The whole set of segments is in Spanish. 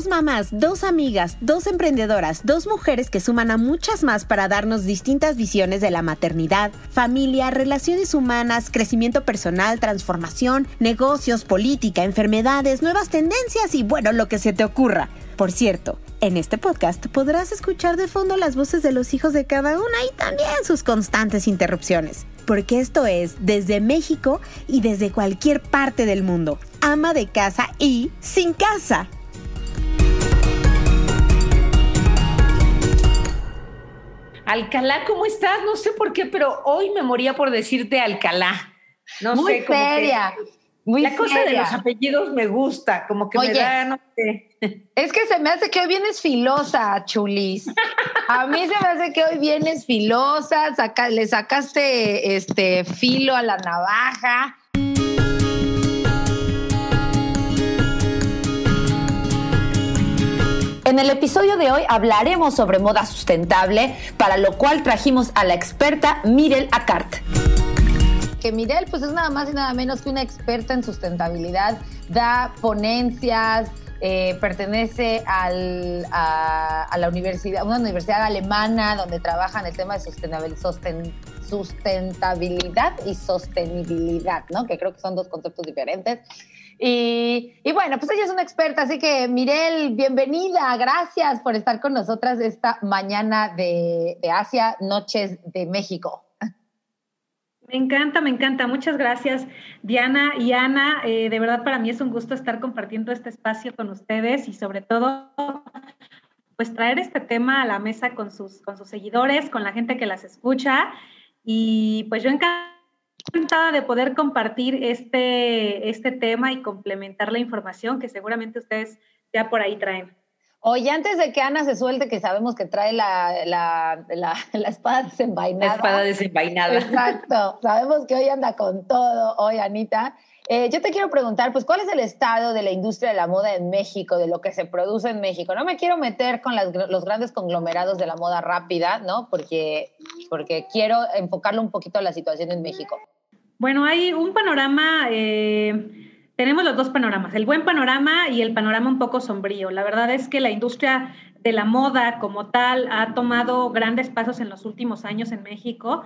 dos mamás, dos amigas, dos emprendedoras, dos mujeres que suman a muchas más para darnos distintas visiones de la maternidad, familia, relaciones humanas, crecimiento personal, transformación, negocios, política, enfermedades, nuevas tendencias y bueno, lo que se te ocurra. Por cierto, en este podcast podrás escuchar de fondo las voces de los hijos de cada una y también sus constantes interrupciones porque esto es desde México y desde cualquier parte del mundo. Ama de casa y sin casa. Alcalá, ¿cómo estás? No sé por qué, pero hoy me moría por decirte Alcalá. No Muy sé, como seria. Muy la cosa de los apellidos me gusta, como que me da, no sé. Es que se me hace que hoy vienes filosa, Chulis. A mí se me hace que hoy vienes filosa, le sacaste este filo a la navaja. En el episodio de hoy hablaremos sobre moda sustentable, para lo cual trajimos a la experta Mirel Acart que Mirel pues es nada más y nada menos que una experta en sustentabilidad, da ponencias, eh, pertenece a, la universidad, una universidad alemana donde trabaja en el tema de sustentabilidad y sostenibilidad, ¿no? Que creo que son dos conceptos diferentes. Y, bueno, pues ella es una experta, así que Mirel, bienvenida, gracias por estar con nosotras esta mañana de, de Asia, Noches de México. Me encanta, me encanta. Muchas gracias, Diana y Ana. Eh, de verdad, para mí es un gusto estar compartiendo este espacio con ustedes y sobre todo, pues traer este tema a la mesa con sus, con sus seguidores, con la gente que las escucha. Y pues yo encantada de poder compartir este, este tema y complementar la información que seguramente ustedes ya por ahí traen. Oye, antes de que Ana se suelte, que sabemos que trae la, la, la, espada desenvainada. La espada desenvainada. Exacto. sabemos que hoy anda con todo, hoy, Anita. Eh, yo te quiero preguntar, pues, ¿cuál es el estado de la industria de la moda en México, de lo que se produce en México? No me quiero meter con los grandes conglomerados de la moda rápida, ¿no? Porque, porque quiero enfocarlo un poquito a la situación en México. Bueno, hay un panorama... Eh tenemos los dos panoramas, el buen panorama y el panorama un poco sombrío. La verdad es que la industria de la moda como tal ha tomado grandes pasos en los últimos años en México.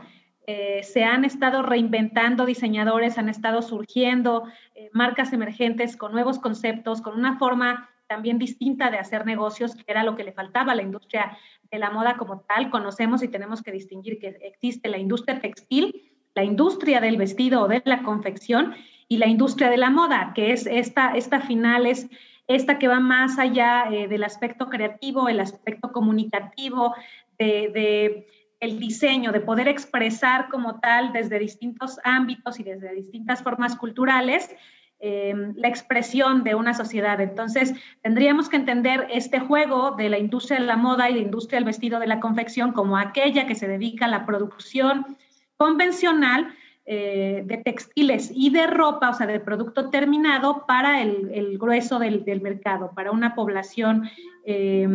Eh, se han estado reinventando diseñadores, han estado surgiendo eh, marcas emergentes con nuevos conceptos, con una forma también distinta de hacer negocios, que era lo que le faltaba a la industria de la moda como tal. Conocemos y tenemos que distinguir que existe la industria textil, la industria del vestido o de la confección y la industria de la moda, que es esta, esta final, es esta que va más allá eh, del aspecto creativo, el aspecto comunicativo, de, el diseño, de poder expresar como tal desde distintos ámbitos y desde distintas formas culturales em, la expresión de una sociedad. Entonces, tendríamos que entender este juego de la industria de la moda y la industria del vestido de la confección como aquella que se dedica a la producción convencional, eh, de textiles y de ropa, o sea, de producto terminado para el, grueso del, mercado, para una población eh,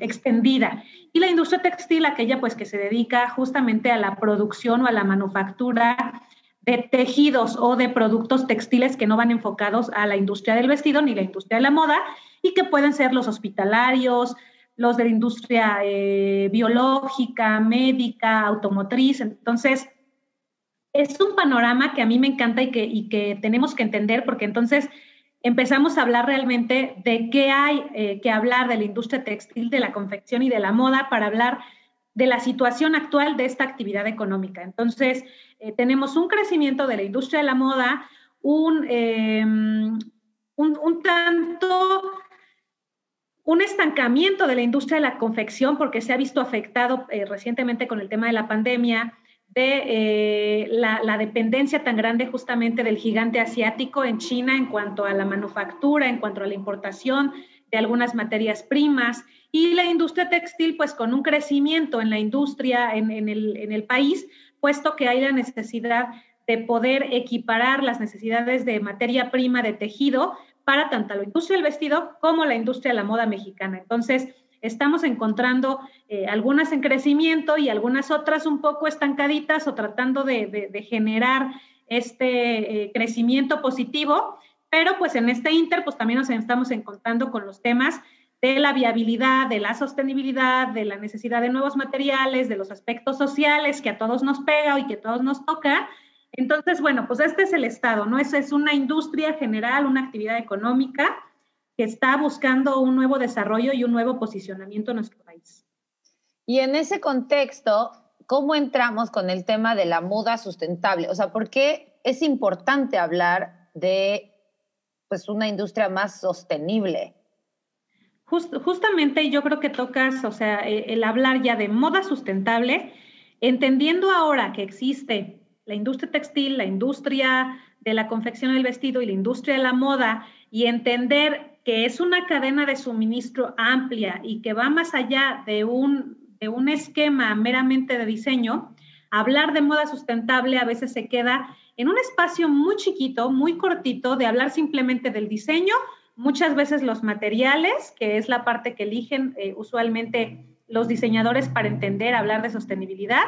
extendida. Y la industria textil, aquella pues que se dedica justamente a la producción o a la manufactura de tejidos o de productos textiles que no van enfocados a la industria del vestido ni la industria de la moda y que pueden ser los hospitalarios, los de la industria eh, biológica, médica, automotriz. Entonces, es un panorama que a mí me encanta y que, tenemos que entender porque entonces empezamos a hablar realmente de qué hay eh, que hablar de la industria textil, de la confección y de la moda para hablar de la situación actual de esta actividad económica. Entonces, eh, tenemos un crecimiento de la industria de la moda, un, em, un, tanto un estancamiento de la industria de la confección porque se ha visto afectado eh, recientemente con el tema de la pandemia, de eh, la, dependencia tan grande justamente del gigante asiático en China en cuanto a la manufactura, en cuanto a la importación de algunas materias primas y la industria textil pues con un crecimiento en la industria en, el, en el país, puesto que hay la necesidad de poder equiparar las necesidades de materia prima de tejido para tanto la industria del vestido como la industria de la moda mexicana. Entonces, estamos encontrando eh, algunas en crecimiento y algunas otras un poco estancaditas o tratando de, generar este eh, crecimiento positivo, pero pues en este inter pues también nos estamos encontrando con los temas de la viabilidad, de la sostenibilidad, de la necesidad de nuevos materiales, de los aspectos sociales que a todos nos pega y que a todos nos toca. Entonces, bueno, pues este es el Estado, ¿no? Es una industria general, una actividad económica que está buscando un nuevo desarrollo y un nuevo posicionamiento en nuestro país. Y en ese contexto, ¿cómo entramos con el tema de la moda sustentable? O sea, ¿por qué es importante hablar de pues, una industria más sostenible? justamente yo creo que tocas, o sea, e, el hablar ya de moda sustentable, entendiendo ahora que existe la industria textil, la industria de la confección del vestido y la industria de la moda, y entender que es una cadena de suministro amplia y que va más allá de un de un esquema meramente de diseño, hablar de moda sustentable a veces se queda en un espacio muy chiquito, muy cortito, de hablar simplemente del diseño, muchas veces los materiales, que es la parte que eligen eh, usualmente los diseñadores para entender, hablar de sostenibilidad,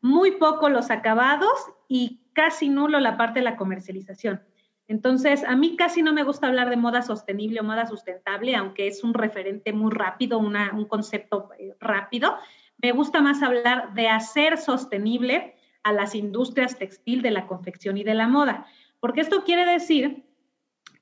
muy poco los acabados y casi nulo la parte de la comercialización. Entonces, a mí casi no me gusta hablar de moda sostenible o moda sustentable, aunque es un referente muy rápido, un concepto eh, rápido. Me gusta más hablar de hacer sostenible a las industrias textil, de la confección y de la moda, porque esto quiere decir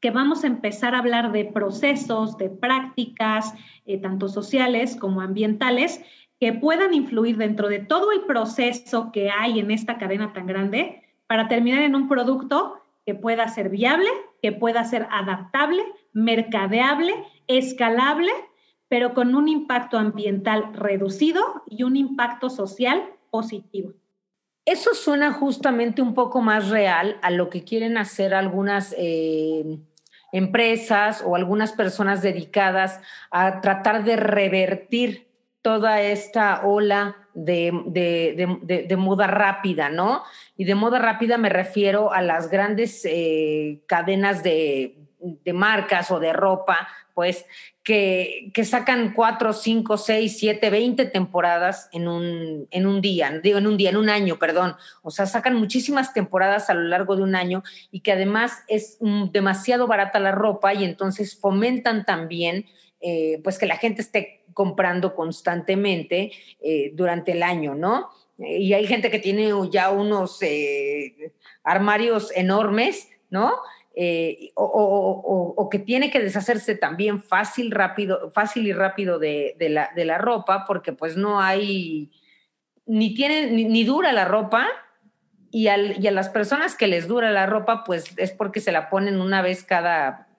que vamos a empezar a hablar de procesos, de prácticas, eh, tanto sociales como ambientales, que puedan influir dentro de todo el proceso que hay en esta cadena tan grande para terminar en un producto que pueda ser viable, que pueda ser adaptable, mercadeable, escalable, pero con un impacto ambiental reducido y un impacto social positivo. Eso suena justamente un poco más real a lo que quieren hacer algunas eh, empresas o algunas personas dedicadas a tratar de revertir toda esta ola de, moda rápida, ¿no? Y de moda rápida me refiero a las grandes eh, cadenas de, marcas o de ropa, pues, que, que, sacan cuatro, cinco, seis, siete, veinte temporadas en un, en un día, digo, en un día, en un año, perdón. O sea, sacan muchísimas temporadas a lo largo de un año y que además es demasiado barata la ropa y entonces fomentan también, eh, pues, que la gente esté comprando constantemente eh, durante el año, ¿no? Y hay gente que tiene ya unos eh, armarios enormes, ¿no? O, que tiene que deshacerse también fácil, rápido, fácil y rápido de, la, ropa, porque pues no hay, ni tiene, ni, dura la ropa, y, y, a las personas que les dura la ropa, pues es porque se la ponen una vez cada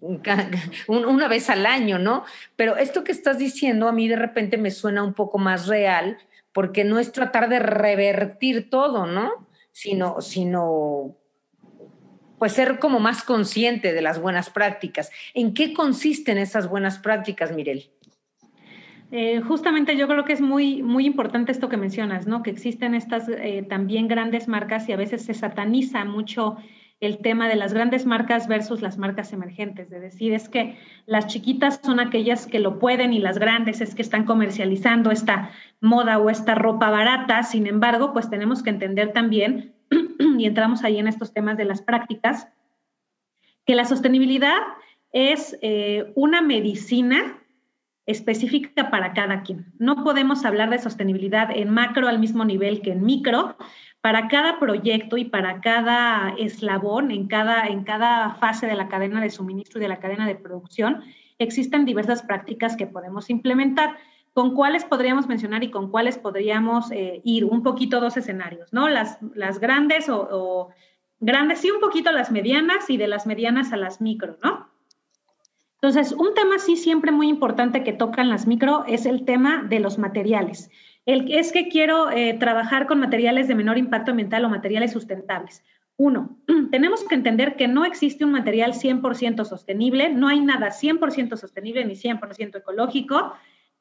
una vez al año, ¿no? Pero esto que estás diciendo a mí de repente me suena un poco más real, porque no es tratar de revertir todo, ¿no? Sino, sino pues ser como más consciente de las buenas prácticas. ¿En qué consisten esas buenas prácticas, Mirel? Eh, justamente yo creo que es muy, muy importante esto que mencionas, ¿no? Que existen estas eh, también grandes marcas y a veces se sataniza mucho el tema de las grandes marcas versus las marcas emergentes, de decir es que las chiquitas son aquellas que lo pueden y las grandes es que están comercializando esta moda o esta ropa barata. Sin embargo, pues tenemos que entender también, y entramos ahí en estos temas de las prácticas, que la sostenibilidad es eh, una medicina específica para cada quien. No podemos hablar de sostenibilidad en macro al mismo nivel que en micro, para cada proyecto y para cada eslabón, en cada, en cada fase de la cadena de suministro y de la cadena de producción, existen diversas prácticas que podemos implementar. ¿Con cuáles podríamos mencionar y con cuáles podríamos eh, ir? Un poquito dos escenarios, ¿no? Las, las grandes o, grandes y un poquito las medianas y de las medianas a las micro, ¿no? Entonces, un tema sí siempre muy importante que tocan las micro es el tema de los materiales. El, es que quiero eh, trabajar con materiales de menor impacto ambiental o materiales sustentables. Uno, tenemos que entender que no existe un material 100% sostenible, no hay nada 100% sostenible ni 100% ecológico,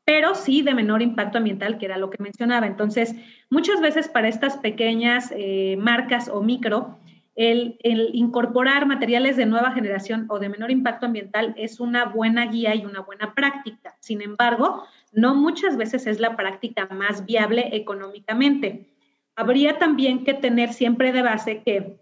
pero sí de menor impacto ambiental, que era lo que mencionaba. Entonces, muchas veces para estas pequeñas eh, marcas o micro, el, el, incorporar materiales de nueva generación o de menor impacto ambiental es una buena guía y una buena práctica. Sin embargo, no muchas veces es la práctica más viable económicamente. Habría también que tener siempre de base que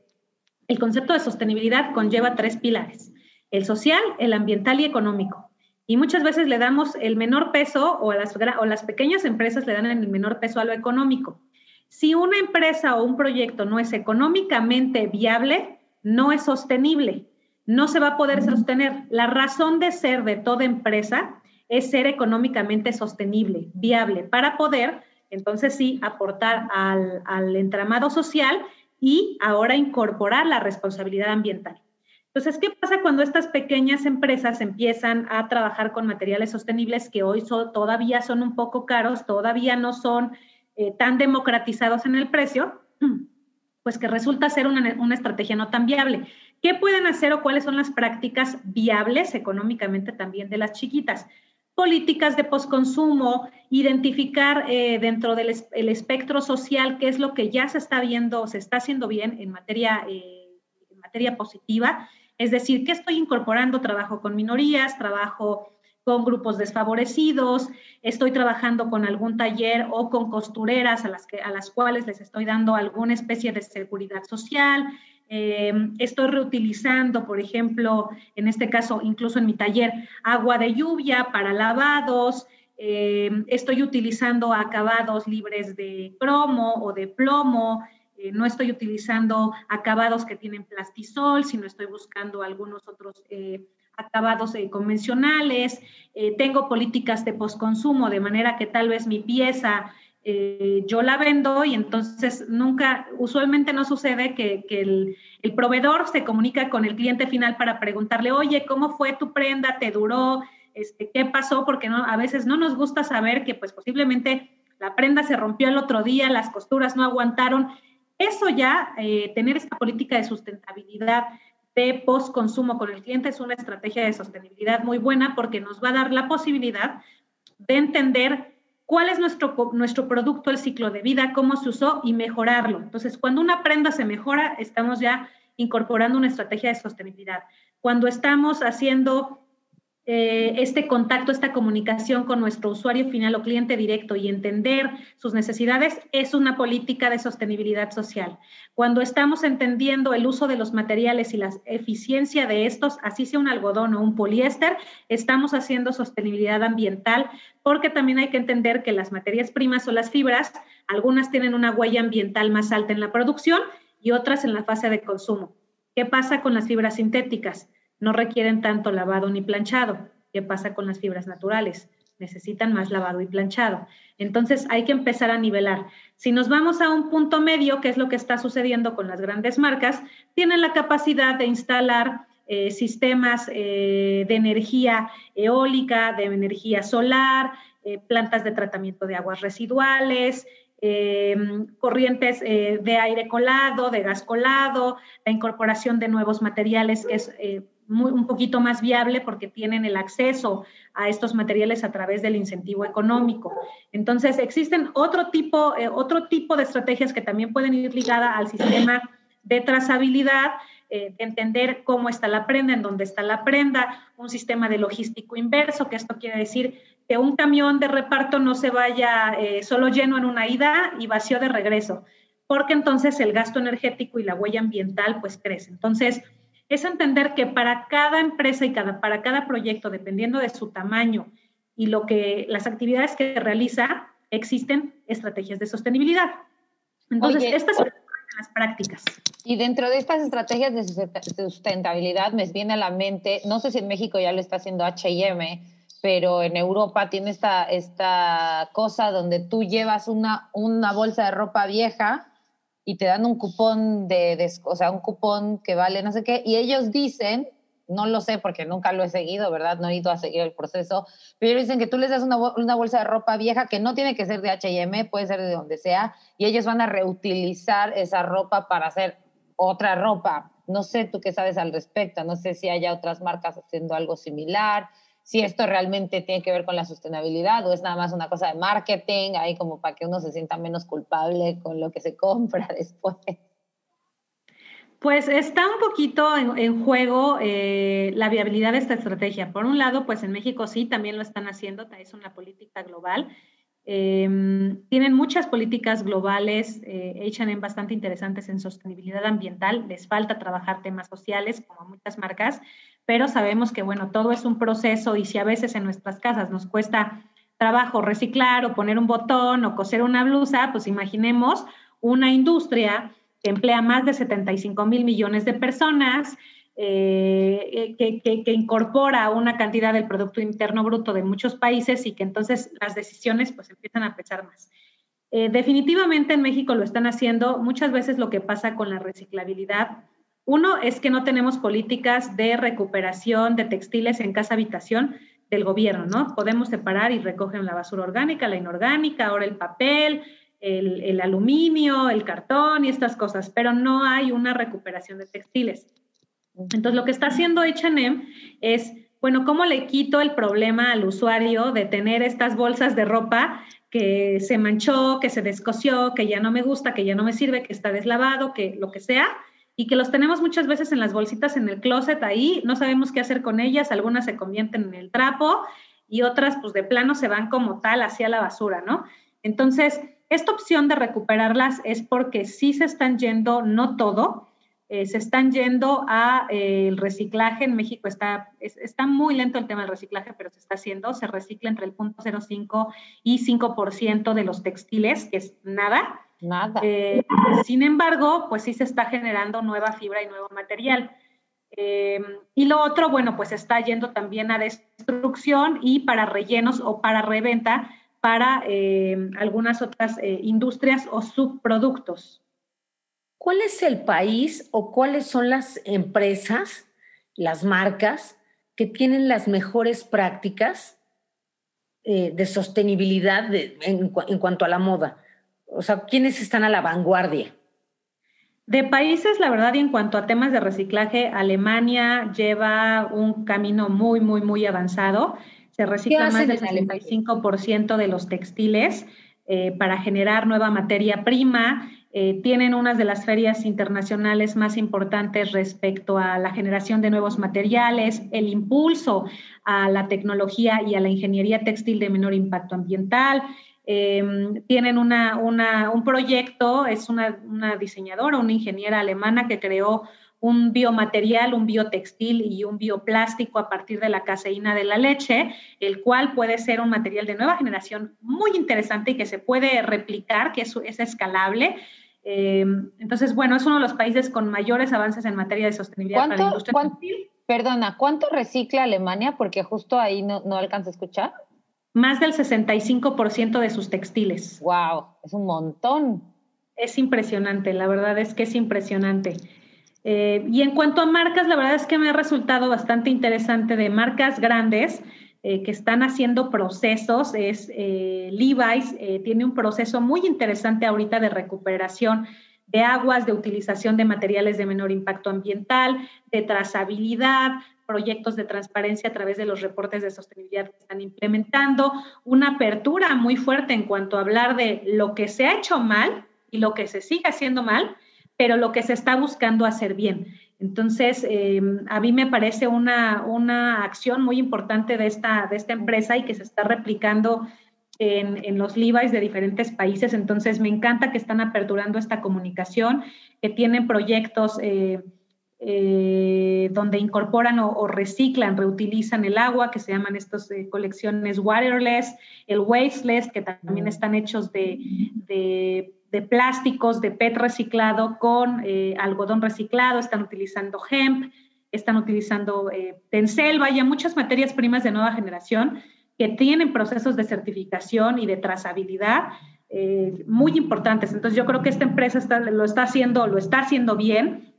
el concepto de sostenibilidad conlleva tres pilares, el social, el ambiental y económico. Y muchas veces le damos el menor peso o, las, o las pequeñas empresas le dan el menor peso a lo económico. Si una empresa o un proyecto no es económicamente viable, no es sostenible, no se va a poder sostener. La razón de ser de toda empresa es ser económicamente sostenible, viable, para poder, entonces sí, aportar al, al entramado social y ahora incorporar la responsabilidad ambiental. Entonces, ¿qué pasa cuando estas pequeñas empresas empiezan a trabajar con materiales sostenibles que hoy todavía son un poco caros, todavía no son eh, tan democratizados en el precio? Pues que resulta ser una, una estrategia no tan viable. ¿Qué pueden hacer o cuáles son las prácticas viables económicamente también de las chiquitas? Políticas de posconsumo, identificar eh, dentro del espectro social qué es lo que ya se está viendo, se está haciendo bien en materia, eh, en materia positiva, es decir, qué estoy incorporando, trabajo con minorías, trabajo con grupos desfavorecidos, estoy trabajando con algún taller o con costureras a las, que, a las cuales les estoy dando alguna especie de seguridad social, eh, estoy reutilizando, por ejemplo, en este caso, incluso en mi taller, agua de lluvia para lavados. Eh, estoy utilizando acabados libres de cromo o de plomo. Eh, no estoy utilizando acabados que tienen plastisol, sino estoy buscando algunos otros acabados convencionales. tengo políticas de postconsumo, de manera que tal vez mi pieza eh, yo la vendo y entonces nunca, usualmente no sucede que, el, proveedor se comunica con el cliente final para preguntarle, oye, ¿cómo fue tu prenda? ¿Te duró? Este, ¿Qué pasó? Porque no, a veces no nos gusta saber que pues posiblemente la prenda se rompió el otro día, las costuras no aguantaron. Eso ya, eh, tener esta política de sustentabilidad de post-consumo con el cliente es una estrategia de sostenibilidad muy buena porque nos va a dar la posibilidad de entender cuál es nuestro, nuestro producto, el ciclo de vida, cómo se usó y mejorarlo. Entonces, cuando una prenda se mejora, estamos ya incorporando una estrategia de sostenibilidad. Cuando estamos haciendo eh, este contacto, esta comunicación con nuestro usuario final o cliente directo y entender sus necesidades es una política de sostenibilidad social. Cuando estamos entendiendo el uso de los materiales y la eficiencia de estos, así sea un algodón o un poliéster, estamos haciendo sostenibilidad ambiental porque también hay que entender que las materias primas o las fibras, algunas tienen una huella ambiental más alta en la producción y otras en la fase de consumo. ¿Qué pasa con las fibras sintéticas? No requieren tanto lavado ni planchado. ¿Qué pasa con las fibras naturales? Necesitan más lavado y planchado. Entonces hay que empezar a nivelar. Si nos vamos a un punto medio, que es lo que está sucediendo con las grandes marcas, tienen la capacidad de instalar eh, sistemas eh, de energía eólica, de energía solar, eh, plantas de tratamiento de aguas residuales, corrientes de aire colado, de gas colado, la incorporación de nuevos materiales que es un poquito más viable porque tienen el acceso a estos materiales a través del incentivo económico. Entonces, existen otro tipo, eh, otro tipo de estrategias que también pueden ir ligadas al sistema de trazabilidad, eh, de entender cómo está la prenda, en dónde está la prenda, un sistema de logístico inverso, que esto quiere decir que un camión de reparto no se vaya eh, solo lleno en una ida y vacío de regreso, porque entonces el gasto energético y la huella ambiental pues crece. Entonces, es entender que para cada empresa y cada, para cada proyecto, dependiendo de su tamaño y lo que, las actividades que realiza, existen estrategias de sostenibilidad. Entonces, estas son las prácticas. Y dentro de estas estrategias de sustentabilidad me viene a la mente, no sé si en México ya lo está haciendo HM, pero en Europa tiene esta, esta cosa donde tú llevas una, una bolsa de ropa vieja y te dan un cupón de, o sea, un cupón que vale no sé qué, y ellos dicen, no lo sé porque nunca lo he seguido, ¿verdad? No he ido a seguir el proceso, pero ellos dicen que tú les das una, una bolsa de ropa vieja que no tiene que ser de H&M, puede ser de donde sea, y ellos van a reutilizar esa ropa para hacer otra ropa. No sé tú qué sabes al respecto, no sé si haya otras marcas haciendo algo similar, si esto realmente tiene que ver con la sostenibilidad o es nada más una cosa de marketing, ahí como para que uno se sienta menos culpable con lo que se compra después. Pues está un poquito en, juego eh, la viabilidad de esta estrategia. Por un lado, pues en México sí, también lo están haciendo, es una política global. Em, tienen muchas políticas globales, eh, H&M bastante interesantes en sostenibilidad ambiental. Les falta trabajar temas sociales, como muchas marcas, pero sabemos que, bueno, todo es un proceso y si a veces en nuestras casas nos cuesta trabajo reciclar o poner un botón o coser una blusa, pues imaginemos una industria que emplea más de 75 mil millones de personas, eh, que, que, incorpora una cantidad del Producto Interno Bruto de muchos países y que entonces las decisiones pues empiezan a pesar más. Eh, definitivamente en México lo están haciendo. Muchas veces lo que pasa con la reciclabilidad, uno es que no tenemos políticas de recuperación de textiles en casa habitación del gobierno, ¿no? Podemos separar y recogen la basura orgánica, la inorgánica, ahora el papel, el, aluminio, el cartón y estas cosas, pero no hay una recuperación de textiles. Entonces, lo que está haciendo H&M es, bueno, ¿cómo le quito el problema al usuario de tener estas bolsas de ropa que se manchó, que se descosió, que ya no me gusta, que ya no me sirve, que está deslavado, que lo que sea? Y que los tenemos muchas veces en las bolsitas en el closet ahí, no sabemos qué hacer con ellas, algunas se convierten en el trapo y otras pues de plano se van como tal hacia la basura, ¿no? Entonces, esta opción de recuperarlas es porque sí se están yendo, no todo, eh, se están yendo a eh, el reciclaje. En México está, está muy lento el tema del reciclaje, pero se está haciendo. Se recicla entre el 0.05 y 5% de los textiles, que es nada. Nada. Eh, sin embargo, pues sí se está generando nueva fibra y nuevo material. y lo otro, bueno, pues está yendo también a destrucción y para rellenos o para reventa para algunas otras industrias o subproductos. ¿Cuál es el país o cuáles son las empresas, las marcas que tienen las mejores prácticas eh, de sostenibilidad en, cuanto a la moda? O sea, ¿quiénes están a la vanguardia? De países, la verdad, y en cuanto a temas de reciclaje, Alemania lleva un camino muy, muy, muy avanzado. Se recicla más del 65% de los textiles eh, para generar nueva materia prima. Eh, tienen unas de las ferias internacionales más importantes respecto a la generación de nuevos materiales, el impulso a la tecnología y a la ingeniería textil de menor impacto ambiental. Em, tienen un proyecto, es una, una diseñadora, una ingeniera alemana que creó un biomaterial, un biotextil y un bioplástico a partir de la caseína de la leche, el cual puede ser un material de nueva generación muy interesante y que se puede replicar, que es, es escalable. Eh, entonces, bueno, es uno de los países con mayores avances en materia de sostenibilidad para la industria textil. Perdona, ¿cuánto recicla Alemania? Porque justo ahí no, no alcanza a escuchar. Más del 65% de sus textiles. ¡Wow! Es un montón. Es impresionante, la verdad es que es impresionante. Eh, y en cuanto a marcas, la verdad es que me ha resultado bastante interesante de marcas grandes eh, que están haciendo procesos. Es eh, Levi's, tiene un proceso muy interesante ahorita de recuperación de aguas, de utilización de materiales de menor impacto ambiental, de trazabilidad, proyectos de transparencia a través de los reportes de sostenibilidad que están implementando, una apertura muy fuerte en cuanto a hablar de lo que se ha hecho mal y lo que se sigue haciendo mal pero lo que se está buscando hacer bien. Entonces, eh, a mí me parece una, una, acción muy importante de esta, de esta empresa y que se está replicando en, en, los Levi's de diferentes países. Entonces, me encanta que están aperturando esta comunicación, que tienen proyectos eh, eh, donde incorporan o, reciclan, reutilizan el agua, que se llaman estas colecciones waterless, el wasteless, que también están hechos de, de de plásticos, de PET reciclado con eh, algodón reciclado, están utilizando hemp, están utilizando eh, tencel, vaya, muchas materias primas de nueva generación que tienen procesos de certificación y de trazabilidad eh, muy importantes. Entonces yo creo que esta empresa lo está haciendo, lo está haciendo bien.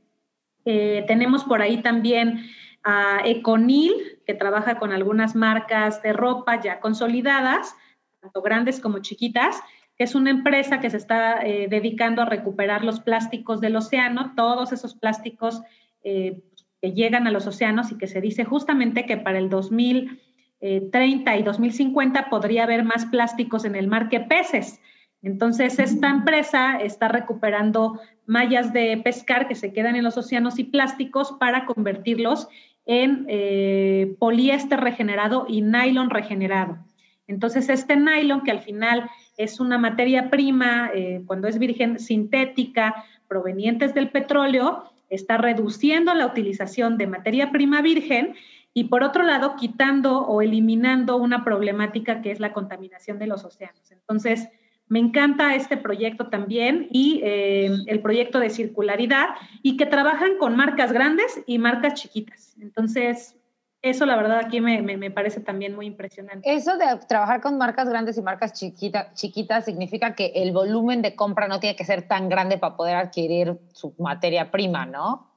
Tenemos por ahí también a Econil, que trabaja con algunas marcas de ropa ya consolidadas, tanto grandes como chiquitas, es una empresa que se está eh, dedicando a recuperar los plásticos del océano, todos esos plásticos eh, que llegan a los océanos y que se dice justamente que para el 2030 y 2050 podría haber más plásticos en el mar que peces. Entonces, esta empresa está recuperando mallas de pescar que se quedan en los océanos y plásticos para convertirlos en eh, poliéster regenerado y nylon regenerado. Entonces, este nylon que al final es una materia prima, eh, cuando es virgen sintética, provenientes del petróleo, está reduciendo la utilización de materia prima virgen y por otro lado quitando o eliminando una problemática que es la contaminación de los océanos. Entonces, me encanta este proyecto también y eh, el proyecto de circularidad y que trabajan con marcas grandes y marcas chiquitas. Entonces, eso la verdad aquí me, me, parece también muy impresionante. Eso de trabajar con marcas grandes y marcas chiquita, chiquitas significa que el volumen de compra no tiene que ser tan grande para poder adquirir su materia prima, ¿no?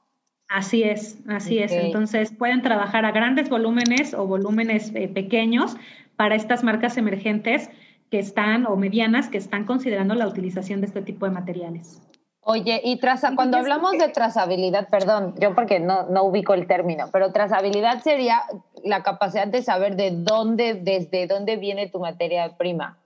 Así es, así es. Entonces pueden trabajar a grandes volúmenes o volúmenes eh, pequeños para estas marcas emergentes que están o medianas que están considerando la utilización de este tipo de materiales. Oye, y traza, cuando hablamos de trazabilidad, perdón, yo porque no, no ubico el término, pero trazabilidad sería la capacidad de saber de dónde, desde dónde viene tu materia prima.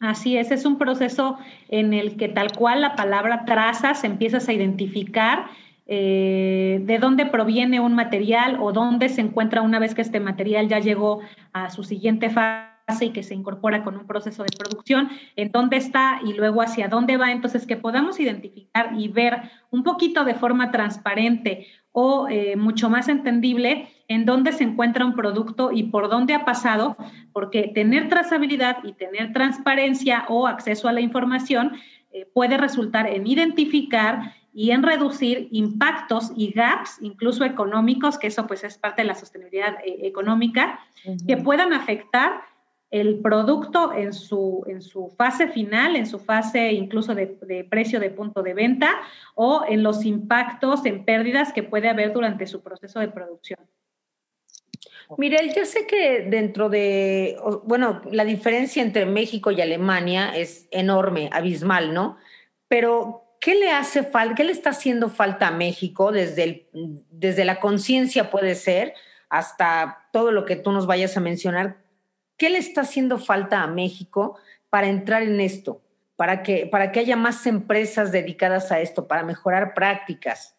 Así es, es un proceso en el que tal cual la palabra trazas empiezas a identificar eh, de dónde proviene un material o dónde se encuentra una vez que este material ya llegó a su siguiente fase y que se incorpora con un proceso de producción, en dónde está y luego hacia dónde va. Entonces, que podamos identificar y ver un poquito de forma transparente o eh, mucho más entendible en dónde se encuentra un producto y por dónde ha pasado, porque tener trazabilidad y tener transparencia o acceso a la información eh, puede resultar en identificar y en reducir impactos y gaps, incluso económicos, que eso pues es parte de la sostenibilidad eh, económica, que puedan afectar el producto en su, en su fase final, en su fase incluso de, precio de punto de venta o en los impactos en pérdidas que puede haber durante su proceso de producción. Mirel, yo sé que dentro de, bueno, la diferencia entre México y Alemania es enorme, abismal, ¿no? Pero, ¿qué le hace falta, qué le está haciendo falta a México desde, el, desde la conciencia puede ser hasta todo lo que tú nos vayas a mencionar? ¿Qué le está haciendo falta a México para entrar en esto? Para que, para que haya más empresas dedicadas a esto, para mejorar prácticas.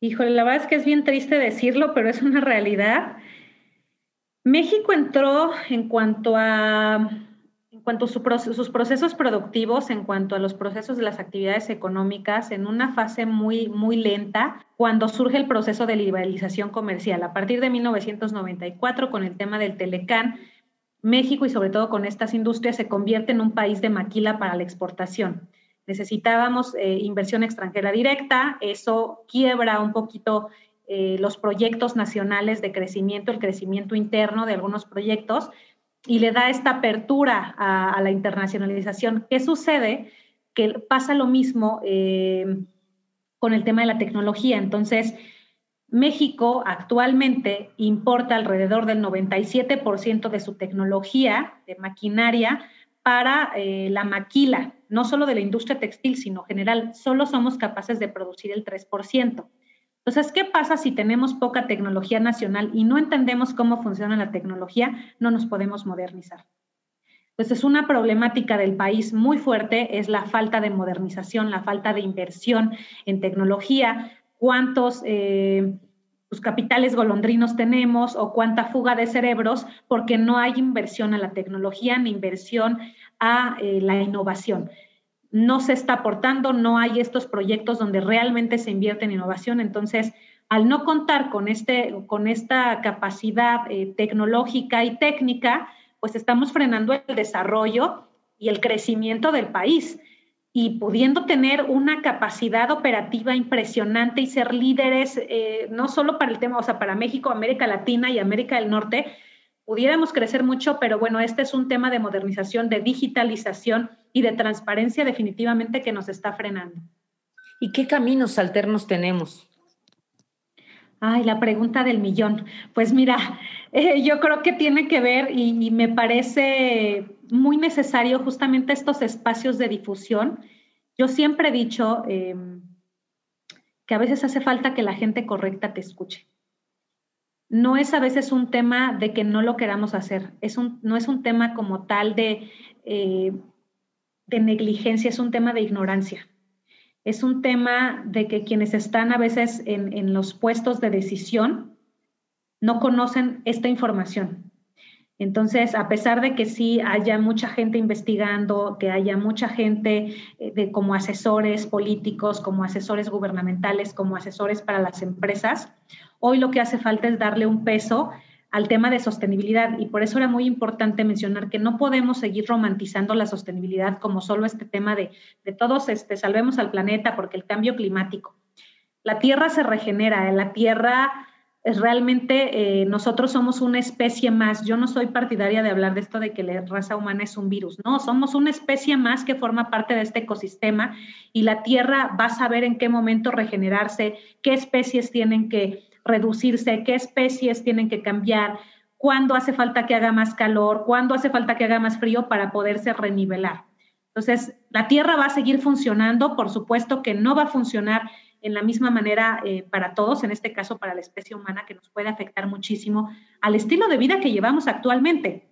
Híjole, la verdad es que es bien triste decirlo, pero es una realidad. México entró en cuanto a cuanto a sus procesos productivos, en cuanto a los procesos de las actividades económicas, en una fase muy, muy lenta, cuando surge el proceso de liberalización comercial. A partir de 1994, con el tema del Telecán, México y sobre todo con estas industrias se convierte en un país de maquila para la exportación. Necesitábamos eh, inversión extranjera directa, eso quiebra un poquito eh, los proyectos nacionales de crecimiento, el crecimiento interno de algunos proyectos, y le da esta apertura a, la internacionalización. ¿Qué sucede? Que pasa lo mismo eh, con el tema de la tecnología. Entonces, México actualmente importa alrededor del 97% de su tecnología de maquinaria para eh, la maquila, no solo de la industria textil, sino general. Solo somos capaces de producir el 3%. Entonces, ¿qué pasa si tenemos poca tecnología nacional y no entendemos cómo funciona la tecnología? No nos podemos modernizar. Entonces, una problemática del país muy fuerte es la falta de modernización, la falta de inversión en tecnología, cuántos eh, pues, capitales golondrinos tenemos o cuánta fuga de cerebros, porque no hay inversión a la tecnología ni inversión a eh, la innovación no se está aportando, no hay estos proyectos donde realmente se invierte en innovación. Entonces, al no contar con, este, con esta capacidad eh, tecnológica y técnica, pues estamos frenando el desarrollo y el crecimiento del país. Y pudiendo tener una capacidad operativa impresionante y ser líderes, eh, no solo para el tema, o sea, para México, América Latina y América del Norte, pudiéramos crecer mucho, pero bueno, este es un tema de modernización, de digitalización y de transparencia definitivamente que nos está frenando. ¿Y qué caminos alternos tenemos? Ay, la pregunta del millón. Pues mira, eh, yo creo que tiene que ver y, me parece muy necesario justamente estos espacios de difusión. Yo siempre he dicho em, que a veces hace falta que la gente correcta te escuche. No es a veces un tema de que no lo queramos hacer, es un, no es un tema como tal de eh, de negligencia, es un tema de ignorancia. Es un tema de que quienes están a veces en, los puestos de decisión no conocen esta información. Entonces, a pesar de que sí haya mucha gente investigando, que haya mucha gente eh, de, como asesores políticos, como asesores gubernamentales, como asesores para las empresas, hoy lo que hace falta es darle un peso al tema de sostenibilidad y por eso era muy importante mencionar que no podemos seguir romantizando la sostenibilidad como solo este tema de, de todos este, salvemos al planeta porque el cambio climático. La Tierra se regenera, la Tierra es realmente eh, nosotros somos una especie más. Yo no soy partidaria de hablar de esto de que la raza humana es un virus. No, somos una especie más que forma parte de este ecosistema y la Tierra va a saber en qué momento regenerarse, qué especies tienen que reducirse, qué especies tienen que cambiar, cuándo hace falta que haga más calor, cuándo hace falta que haga más frío para poderse renivelar. Entonces, la Tierra va a seguir funcionando, por supuesto que no va a funcionar en la misma manera eh, para todos, en este caso para la especie humana, que nos puede afectar muchísimo al estilo de vida que llevamos actualmente.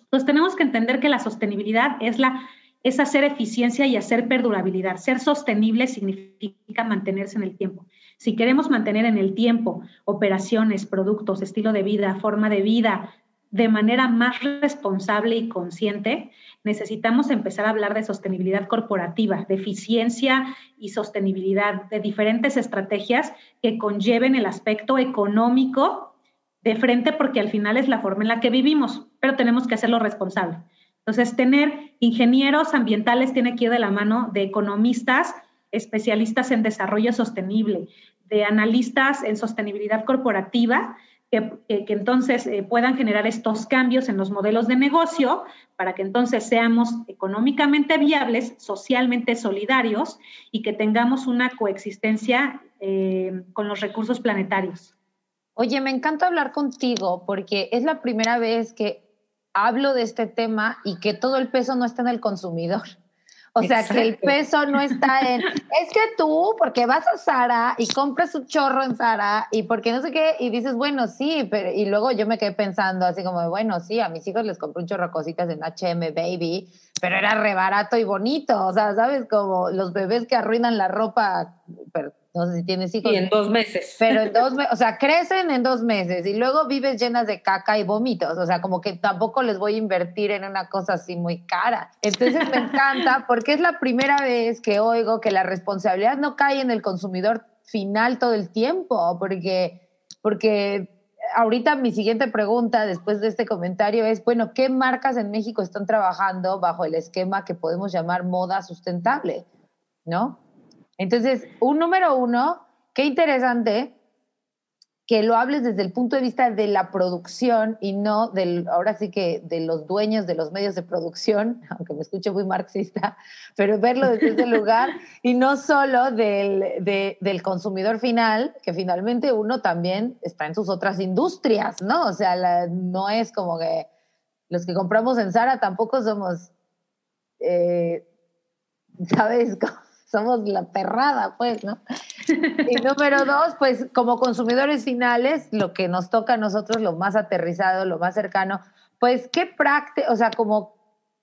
Entonces tenemos que entender que la sostenibilidad es, la, es hacer eficiencia y hacer perdurabilidad. Ser sostenible significa mantenerse en el tiempo. Si queremos mantener en el tiempo operaciones, productos, estilo de vida, forma de vida, de manera más responsable y consciente, necesitamos empezar a hablar de sostenibilidad corporativa, de eficiencia y sostenibilidad, de diferentes estrategias que conlleven el aspecto económico de frente, porque al final es la forma en la que vivimos, pero tenemos que hacerlo responsable. Entonces, tener ingenieros ambientales tiene que ir de la mano de economistas, especialistas en desarrollo sostenible, de analistas en sostenibilidad corporativa, que, entonces eh, puedan generar estos cambios en los modelos de negocio para que entonces seamos económicamente viables, socialmente solidarios y que tengamos una coexistencia eh, con los recursos planetarios. Oye, me encanta hablar contigo porque es la primera vez que hablo de este tema y que todo el peso no está en el consumidor. O sea, que el peso no está en, es que tú, porque vas a Sara y compras un chorro en Sara y porque no sé qué, y dices, bueno, sí, pero, y luego yo me quedé pensando así como, bueno, sí, a mis hijos les compré un chorro de cositas en HM Baby, pero era re barato y bonito, o sea, ¿sabes? Como los bebés que arruinan la ropa, pero no sé si tienes hijos. Y en dos meses. Pero en dos meses, o sea, crecen en dos meses y luego vives llenas de caca y vómitos. O sea, como que tampoco les voy a invertir en una cosa así muy cara. Entonces me encanta porque es la primera vez que oigo que la responsabilidad no cae en el consumidor final todo el tiempo, porque, porque ahorita mi siguiente pregunta después de este comentario es, bueno, ¿qué marcas en México están trabajando bajo el esquema que podemos llamar moda sustentable? ¿No? Entonces, un número uno, qué interesante que lo hables desde el punto de vista de la producción y no del, ahora sí que de los dueños de los medios de producción, aunque me escuche muy marxista, pero verlo desde ese lugar y no solo del, del, consumidor final, que finalmente uno también está en sus otras industrias, ¿no? O sea, no es como que los que compramos en Zara tampoco somos, eh, ¿sabes? Somos la perrada, pues, ¿no? Y número dos, pues como consumidores finales, lo que nos toca a nosotros, lo más aterrizado, lo más cercano, pues qué práctica, o sea, como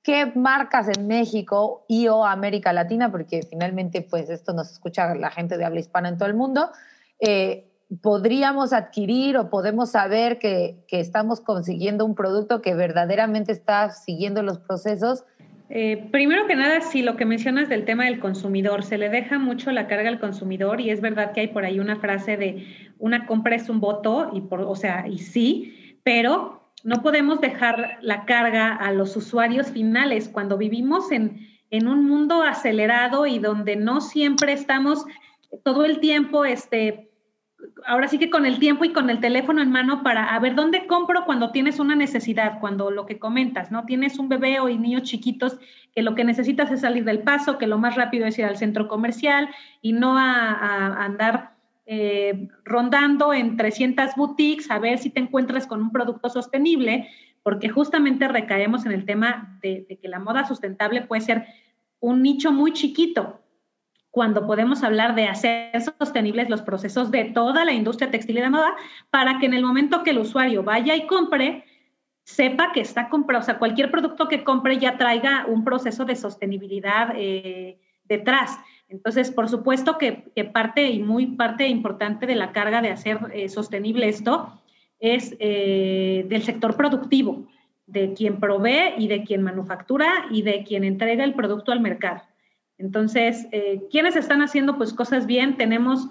qué marcas en México y o América Latina, porque finalmente pues esto nos escucha la gente de habla hispana en todo el mundo, eh, podríamos adquirir o podemos saber que, que estamos consiguiendo un producto que verdaderamente está siguiendo los procesos eh, primero que nada, sí, lo que mencionas del tema del consumidor, se le deja mucho la carga al consumidor y es verdad que hay por ahí una frase de una compra es un voto, y por, o sea, y sí, pero no podemos dejar la carga a los usuarios finales. Cuando vivimos en, en un mundo acelerado y donde no siempre estamos todo el tiempo este, ahora sí que con el tiempo y con el teléfono en mano para a ver dónde compro cuando tienes una necesidad, cuando lo que comentas, ¿no? Tienes un bebé o niños chiquitos que lo que necesitas es salir del paso, que lo más rápido es ir al centro comercial y no a, andar eh, rondando en 300 boutiques a ver si te encuentras con un producto sostenible, porque justamente recaemos en el tema de que la moda sustentable puede ser un nicho muy chiquito, cuando podemos hablar de hacer sostenibles los procesos de toda la industria textil y de moda, para que en el momento que el usuario vaya y compre, sepa que está comprando, o sea, cualquier producto que compre ya traiga un proceso de sostenibilidad eh, detrás. Entonces, por supuesto que, parte y muy parte importante de la carga de hacer eh, sostenible esto es eh, del sector productivo. de quien provee y de quien manufactura y de quien entrega el producto al mercado. Entonces, eh, ¿quiénes están haciendo pues cosas bien? Tenemos,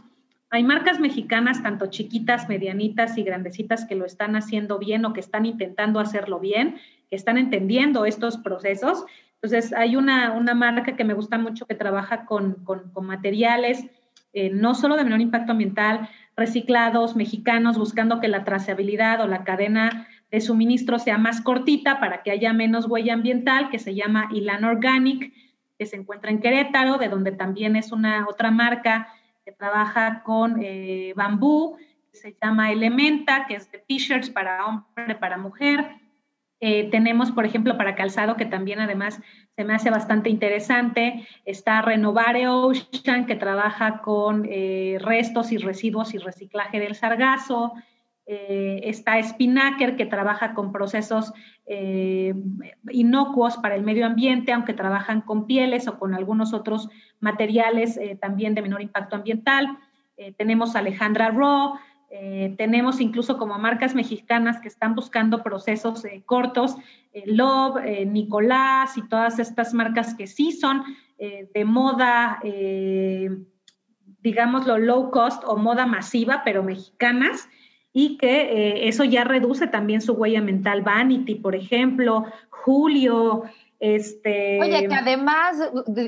hay marcas mexicanas, tanto chiquitas, medianitas y grandecitas, que lo están haciendo bien o que están intentando hacerlo bien, que están entendiendo estos procesos. Entonces, hay una, marca que me gusta mucho que trabaja con, materiales, eh, no solo de menor impacto ambiental, reciclados, mexicanos, buscando que la trazabilidad o la cadena de suministro sea más cortita para que haya menos huella ambiental, que se llama Ilan Organic que se encuentra en Querétaro, de donde también es una otra marca que trabaja con eh, bambú, que se llama Elementa, que es de t-shirts para hombre, para mujer. Eh, tenemos, por ejemplo, para calzado, que también además se me hace bastante interesante, está Renovare Ocean, que trabaja con eh, restos y residuos y reciclaje del sargazo. Eh, está Spinnaker, que trabaja con procesos eh, inocuos para el medio ambiente, aunque trabajan con pieles o con algunos otros materiales eh, también de menor impacto ambiental. tenemos Alejandra Raw, tenemos incluso como marcas mexicanas que están buscando procesos cortos, Love, Nicolás y todas estas marcas que sí son de moda, digámoslo, low cost o moda masiva, pero mexicanas y que eh, eso ya reduce también su huella mental. Vanity, por ejemplo, Julio, este... Oye, que además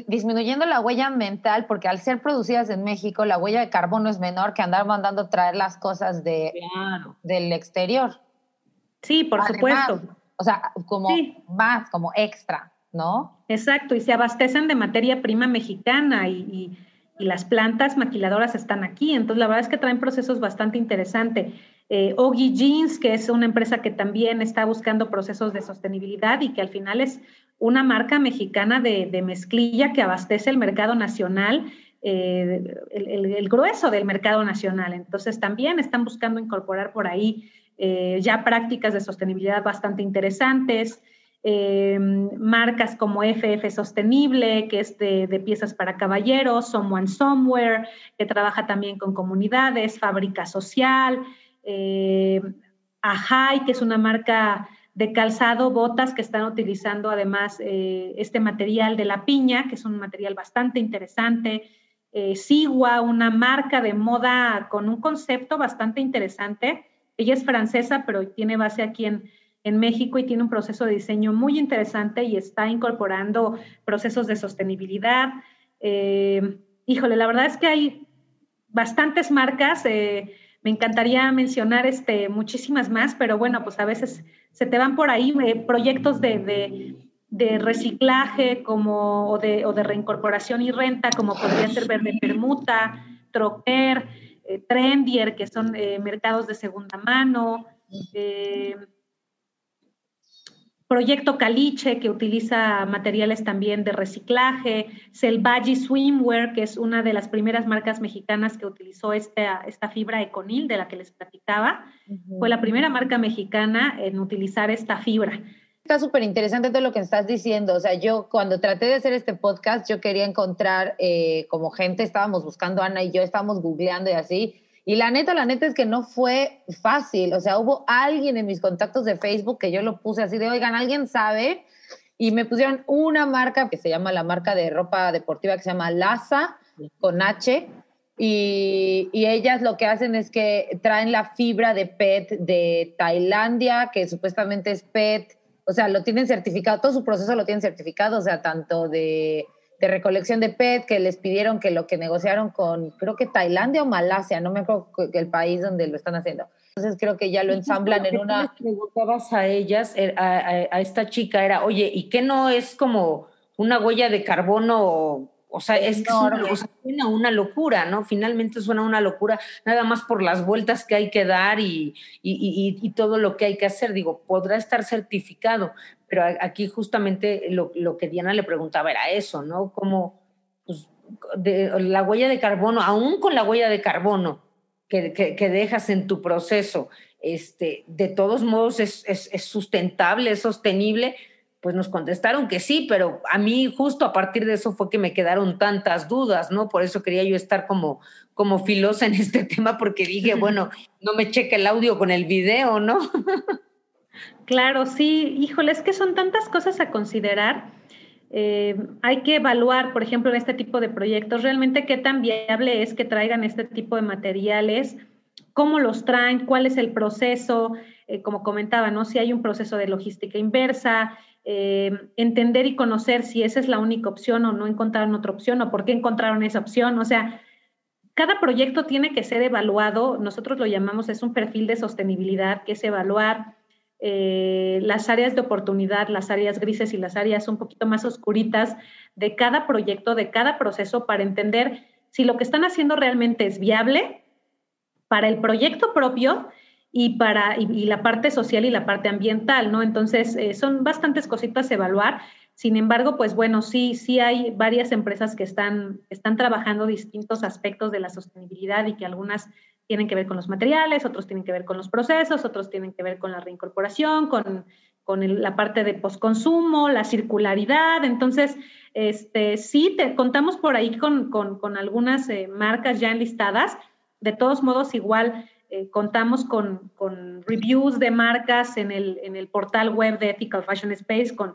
disminuyendo la huella mental, porque al ser producidas en México, la huella de carbono es menor que andar mandando traer las cosas de, del exterior. Sí, por supuesto. O sea, como más, como extra, ¿no? Exacto, y se abastecen de materia prima mexicana y, y las plantas maquiladoras están aquí. Entonces, la verdad es que traen procesos bastante interesantes eh, Ogi Jeans, que es una empresa que también está buscando procesos de sostenibilidad y que al final es una marca mexicana de, mezclilla que abastece el mercado nacional, eh, el, grueso del mercado nacional. Entonces también están buscando incorporar por ahí eh, ya prácticas de sostenibilidad bastante interesantes. Eh, marcas como FF Sostenible, que es de, de, piezas para caballeros, Someone Somewhere, que trabaja también con comunidades, Fábrica Social, eh, Ajay, que es una marca de calzado, botas que están utilizando además eh, este material de la piña, que es un material bastante interesante. Eh, Sigua, una marca de moda con un concepto bastante interesante. Ella es francesa, pero tiene base aquí en, en México y tiene un proceso de diseño muy interesante y está incorporando procesos de sostenibilidad. Eh, híjole, la verdad es que hay bastantes marcas. Me encantaría mencionar este, muchísimas más, pero bueno, pues a veces se te van por ahí eh, proyectos de, reciclaje como, o, de, reincorporación y renta, como podría ser Verde Permuta, Troquer, eh, Trendier, que son eh, mercados de segunda mano. Proyecto Caliche, que utiliza materiales también de reciclaje, Selvaji Swimwear, que es una de las primeras marcas mexicanas que utilizó esta, esta fibra Econil de la que les platicaba. Fue la primera marca mexicana en utilizar esta fibra. Está súper interesante todo lo que estás diciendo. O sea, yo cuando traté de hacer este podcast, yo quería encontrar eh, como gente, estábamos buscando, Ana y yo estábamos googleando y así, y la neta, la neta es que no fue fácil. O sea, hubo alguien en mis contactos de Facebook que yo lo puse así de, oigan, ¿alguien sabe? Y me pusieron una marca que se llama la marca de ropa deportiva que se llama Laza, con H. Y, y, ellas lo que hacen es que traen la fibra de PET de Tailandia, que supuestamente es PET. O sea, lo tienen certificado, todo su proceso lo tienen certificado, o sea, tanto de de recolección de PET que les pidieron que lo que negociaron con, creo que Tailandia o Malasia, no me acuerdo el país donde lo están haciendo. Entonces creo que ya lo ensamblan en una... Les preguntabas a ellas, eh, a, esta chica, era, oye, ¿y qué no es como una huella de carbono? O sea, es que suena una locura, ¿no? Finalmente suena una locura, nada más por las vueltas que hay que dar y, y, y, todo lo que hay que hacer. Digo, podrá estar certificado, pero aquí justamente lo, que Diana le preguntaba era eso, ¿no? Como pues, de, la huella de carbono, aún con la huella de carbono que, dejas en tu proceso, este, de todos modos es, sustentable, es sostenible, pues nos contestaron que sí, pero a mí justo a partir de eso fue que me quedaron tantas dudas, ¿no? Por eso quería yo estar como, como filosa en este tema, porque dije, bueno, no me cheque el audio con el video, ¿no? Claro, sí, híjole, es que son tantas cosas a considerar. Eh, hay que evaluar, por ejemplo, en este tipo de proyectos, realmente qué tan viable es que traigan este tipo de materiales, cómo los traen, cuál es el proceso, eh, como comentaba, ¿no? Si hay un proceso de logística inversa, eh, entender y conocer si esa es la única opción o no encontraron otra opción o por qué encontraron esa opción. O sea, cada proyecto tiene que ser evaluado, nosotros lo llamamos, es un perfil de sostenibilidad, que es evaluar eh, las áreas de oportunidad, las áreas grises y las áreas un poquito más oscuritas de cada proyecto, de cada proceso, para entender si lo que están haciendo realmente es viable para el proyecto propio y para y, la parte social y la parte ambiental, ¿no? Entonces, eh, son bastantes cositas a evaluar. Sin embargo, pues bueno, sí, sí hay varias empresas que están, están trabajando distintos aspectos de la sostenibilidad y que algunas tienen que ver con los materiales, otros tienen que ver con los procesos, otros tienen que ver con la reincorporación, con, con la parte de postconsumo, la circularidad. Entonces, este, sí, te, contamos por ahí con, con, con algunas eh, marcas ya enlistadas. De todos modos, igual eh, contamos con, reviews de marcas en el, en el, portal web de Ethical Fashion Space, con,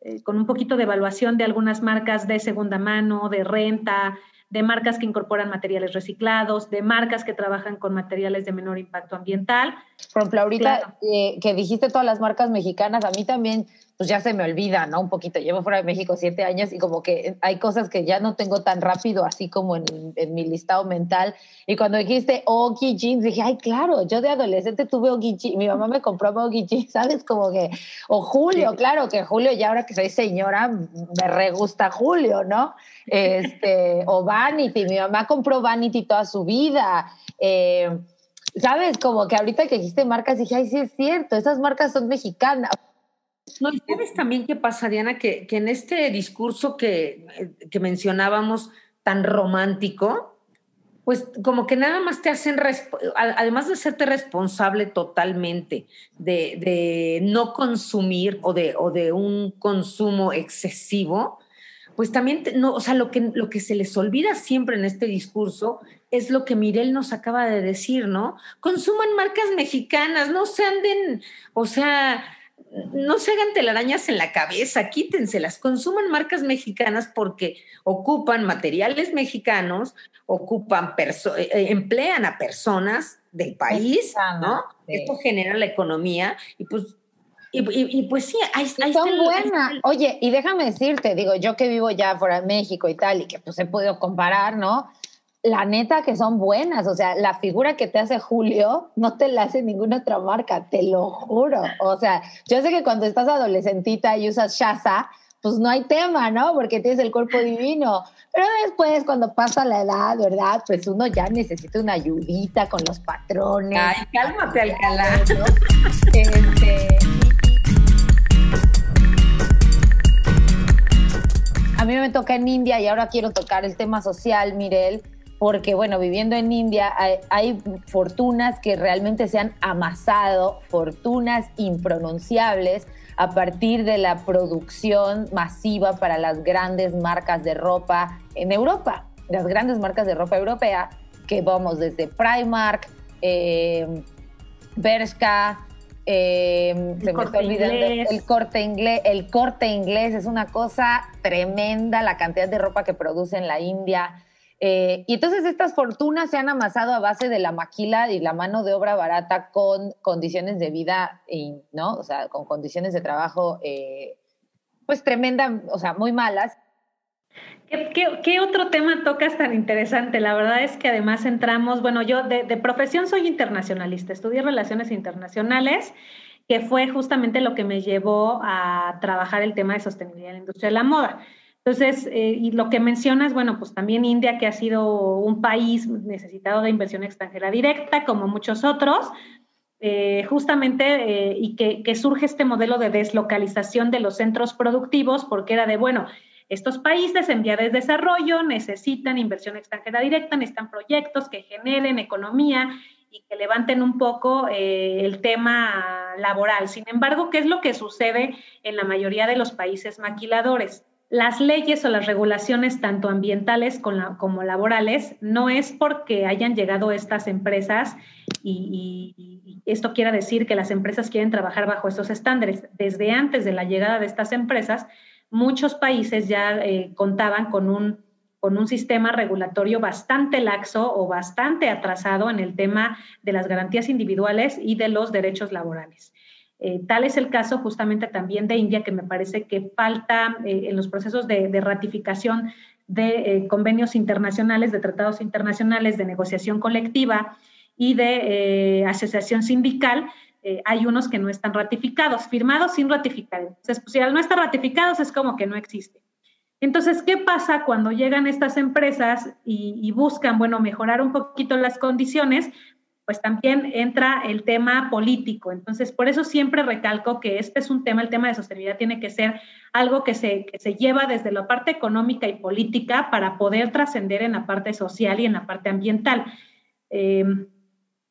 eh, con un poquito de evaluación de algunas marcas de segunda mano, de renta, de marcas que incorporan materiales reciclados, de marcas que trabajan con materiales de menor impacto ambiental. Por ejemplo, ahorita eh, que dijiste todas las marcas mexicanas, a mí también pues ya se me olvida, ¿no? Un poquito. Llevo fuera de México siete años y como que hay cosas que ya no tengo tan rápido así como en, mi listado mental. Y cuando dijiste Ogi Jeans, dije, ay, claro, yo de adolescente tuve Ogi Jeans, mi mamá me compró Ogi Jeans, ¿sabes? Como que, o Julio, claro, que Julio ya ahora que soy señora, me re gusta Julio, ¿no? Este, o Vanity, mi mamá compró Vanity toda su vida. Eh, ¿Sabes? Como que ahorita que dijiste marcas, dije, ay, sí es cierto, esas marcas son mexicanas. No, ¿sabes también qué pasa, Diana? Que, en este discurso que, mencionábamos tan romántico, pues como que nada más te hacen, además de hacerte responsable totalmente de, no consumir o de, o de un consumo excesivo, pues también, no, o sea, lo que, lo que se les olvida siempre en este discurso es lo que Mirel nos acaba de decir, ¿no? Consuman marcas mexicanas, no se anden, o sea, no se hagan telarañas en la cabeza, quítenselas, consuman marcas mexicanas porque ocupan materiales mexicanos, ocupan, eh, eh, emplean a personas del país, ¿no? Esto genera la economía y pues y, pues sí, ahí, ahí son buenas. Oye, y déjame decirte, digo, yo que vivo ya fuera de México y tal, y que pues he podido comparar, ¿no? La neta que son buenas, o sea, la figura que te hace Julio no te la hace ninguna otra marca, te lo juro. O sea, yo sé que cuando estás adolescentita y usas Shaza, pues no hay tema, ¿no? Porque tienes el cuerpo divino. Pero después, cuando pasa la edad, ¿verdad? Pues uno ya necesita una ayudita con los patrones. Ay, cálmate, Alcalá. Este, a mí me toca en India y ahora quiero tocar el tema social, Mirel porque bueno, viviendo en India hay, fortunas que realmente se han amasado, fortunas impronunciables a partir de la producción masiva para las grandes marcas de ropa en Europa, las grandes marcas de ropa europea, que vamos desde Primark, eh, Bershka, eh, se me está olvidando el corte inglés. El corte inglés es una cosa tremenda, la cantidad de ropa que produce en la India. Eh, y entonces estas fortunas se han amasado a base de la maquila y la mano de obra barata con condiciones de vida, ¿no? O sea, con condiciones de trabajo, eh, pues tremenda, o sea, muy malas. ¿Qué, otro tema tocas tan interesante? La verdad es que además entramos, bueno, yo de, de profesión soy internacionalista, estudié relaciones internacionales que fue justamente lo que me llevó a trabajar el tema de sostenibilidad en la industria de la moda. Entonces, eh, y lo que mencionas, bueno, pues también India, que ha sido un país necesitado de inversión extranjera directa, como muchos otros, eh, justamente, eh, y que, que, surge este modelo de deslocalización de los centros productivos, porque era de, bueno, estos países en vía de desarrollo necesitan inversión extranjera directa, necesitan proyectos que generen economía y que levanten un poco el tema laboral. Sin embargo, ¿qué es lo que sucede en la mayoría de los países maquiladores? Las leyes o las regulaciones, tanto ambientales como laborales, no es porque hayan llegado estas empresas y, esto quiere decir que las empresas quieren trabajar bajo estos estándares. Desde antes de la llegada de estas empresas, muchos países ya eh, contaban con un, con un sistema regulatorio bastante laxo o bastante atrasado en el tema de las garantías individuales y de los derechos laborales. Eh, tal es el caso justamente también de India, que me parece que falta eh, en los procesos de, ratificación de eh, convenios internacionales, de tratados internacionales, de negociación colectiva y de asociación sindical. hay unos que no están ratificados, firmados sin ratificar. Entonces, pues, si al no estar ratificados es como que no existe. Entonces, ¿qué pasa cuando llegan estas empresas y, y buscan, bueno, mejorar un poquito las condiciones? Pues también entra el tema político. Entonces, por eso siempre recalco que este es un tema, el tema de sostenibilidad tiene que ser algo que se, se lleva desde la parte económica y política para poder trascender en la parte social y en la parte ambiental. Eh,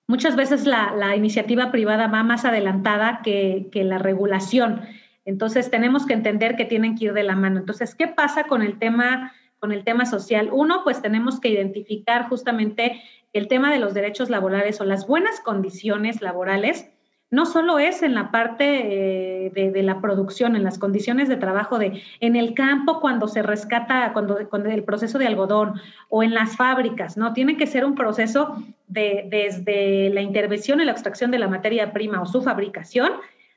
muchas veces la, iniciativa privada va más adelantada que, que la regulación. Entonces, tenemos que entender que tienen que ir de la mano. Entonces, ¿qué pasa con el tema con el tema social. Uno, pues tenemos que identificar justamente el tema de los derechos laborales o las buenas condiciones laborales, no solo es en la parte eh, de, la producción, en las condiciones de trabajo de en el campo cuando se rescata, cuando, el proceso de algodón o en las fábricas, ¿no? Tiene que ser un proceso de, desde la intervención y la extracción de la materia prima o su fabricación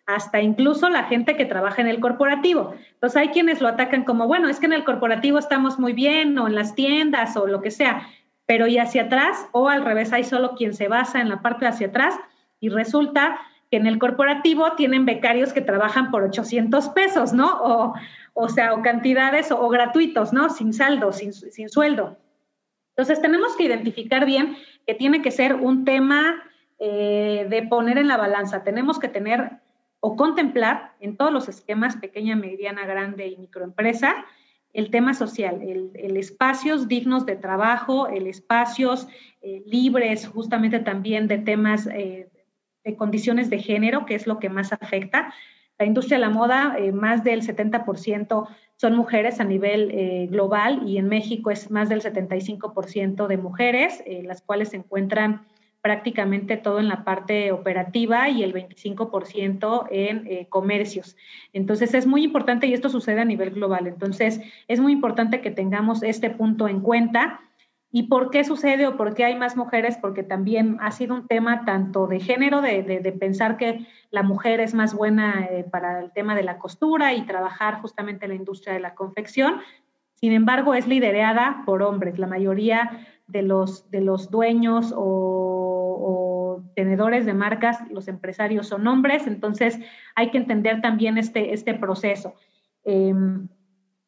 hasta incluso la gente que trabaja en el corporativo. Entonces hay quienes lo atacan como, bueno, es que en el corporativo estamos muy bien o en las tiendas o lo que sea pero y hacia atrás, o al revés, hay solo quien se basa en la parte hacia atrás y resulta que en el corporativo tienen becarios que trabajan por 800 pesos, ¿no? O, o sea, o cantidades o, gratuitos, ¿no? Sin saldo, sin, sin, sueldo. Entonces, tenemos que identificar bien que tiene que ser un tema eh, de poner en la balanza. Tenemos que tener o contemplar en todos los esquemas, pequeña, mediana, grande y microempresa, el tema social, el, espacios dignos de trabajo, el espacios eh, libres justamente también de temas eh, de condiciones de género, que es lo que más afecta. La industria de la moda, eh, más del 70% son mujeres a nivel global y en México es más del 75% de mujeres, las cuales se encuentran prácticamente todo en la parte operativa y el 25% en eh, comercios. Entonces es muy importante y esto sucede a nivel global. Entonces es muy importante que tengamos este punto en cuenta. ¿Y por qué sucede o por qué hay más mujeres? Porque también ha sido un tema tanto de género, de, pensar que la mujer es más buena eh, para el tema de la costura y trabajar justamente en la industria de la confección. Sin embargo, es liderada por hombres. La mayoría de los, de los dueños o tenedores de marcas, los empresarios son hombres, entonces hay que entender también este, este proceso. Em,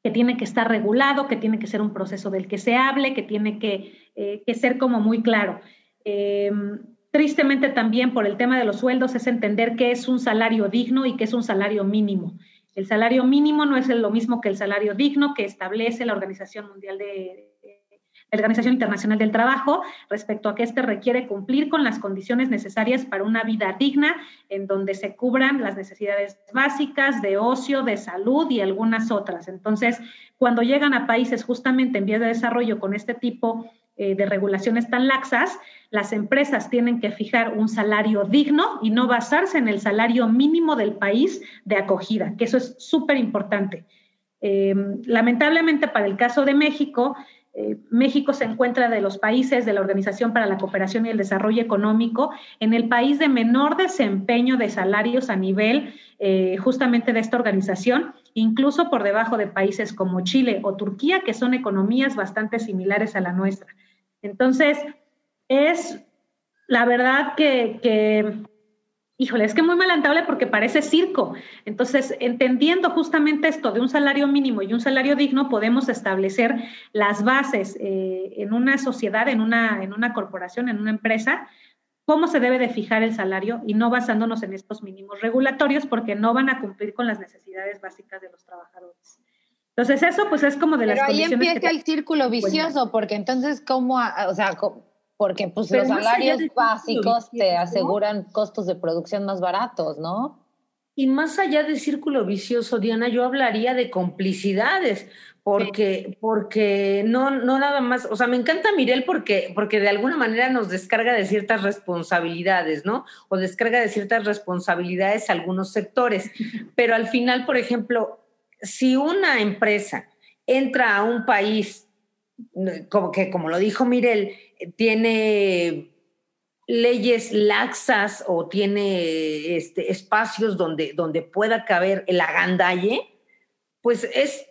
que tiene que estar regulado, que tiene que ser un proceso del que se hable, que tiene que, eh, ser como muy claro. Em, tristemente también por el tema de los sueldos es entender qué es un salario digno y qué es un salario mínimo. El salario mínimo no es lo mismo que el salario digno que establece la Organización Mundial de, Organización Internacional del Trabajo respecto a que éste requiere cumplir con las condiciones necesarias para una vida digna en donde se cubran las necesidades básicas de ocio, de salud y algunas otras. Entonces, cuando llegan a países justamente en vías de desarrollo con este tipo eh, de regulaciones tan laxas, las empresas tienen que fijar un salario digno y no basarse en el salario mínimo del país de acogida, que eso es súper importante. Eh, lamentablemente para el caso de México, México se encuentra de los países de la Organización para la Cooperación y el Desarrollo Económico en el país de menor desempeño de salarios a nivel eh, justamente de esta organización, incluso por debajo de países como Chile o Turquía, que son economías bastante similares a la nuestra. Entonces, es la verdad que híjole, es que muy malantable porque parece circo. Entonces, entendiendo justamente esto de un salario mínimo y un salario digno, podemos establecer las bases eh, en una sociedad, en una, en una corporación, en una empresa, cómo se debe de fijar el salario y no basándonos en estos mínimos regulatorios porque no van a cumplir con las necesidades básicas de los trabajadores. Entonces, eso pues es como de las ahí empieza el círculo vicioso, porque entonces, ¿cómo, o sea, porque pues los salarios básicos te aseguran costos de producción más baratos, ¿no? Y más allá de círculo vicioso, Diana, yo hablaría de complicidades, porque, porque no, no nada más, o sea, me encanta Mirel porque, porque de alguna manera nos descarga de ciertas responsabilidades, ¿no? O descarga de ciertas responsabilidades a algunos sectores. Pero al final, por ejemplo, si una empresa entra a un país, como que como lo dijo Mirel, tiene leyes laxas o tiene este, espacios donde, donde pueda caber el agandalle, pues es,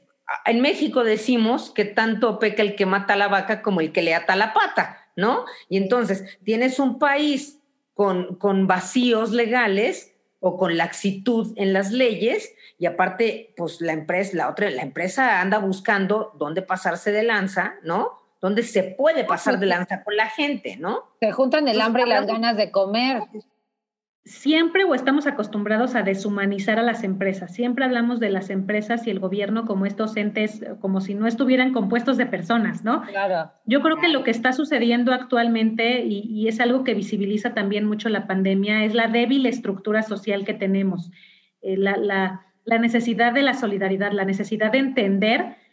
en México decimos que tanto peca el que mata la vaca como el que le ata la pata, ¿no? Y entonces tienes un país con, con vacíos legales o con laxitud en las leyes y aparte, pues la empresa, la otra, la empresa anda buscando dónde pasarse de lanza, ¿no? Donde se puede pasar de lanza con la gente, ¿no? Se juntan el hambre y las ganas de comer. Siempre o estamos acostumbrados a deshumanizar a las empresas. Siempre hablamos de las empresas y el gobierno como estos entes, como si no estuvieran compuestos de personas, ¿no? Claro. Yo creo que lo que está sucediendo actualmente, y, es algo que visibiliza también mucho la pandemia, es la débil estructura social que tenemos. Eh, la, la necesidad de la solidaridad, la necesidad de entender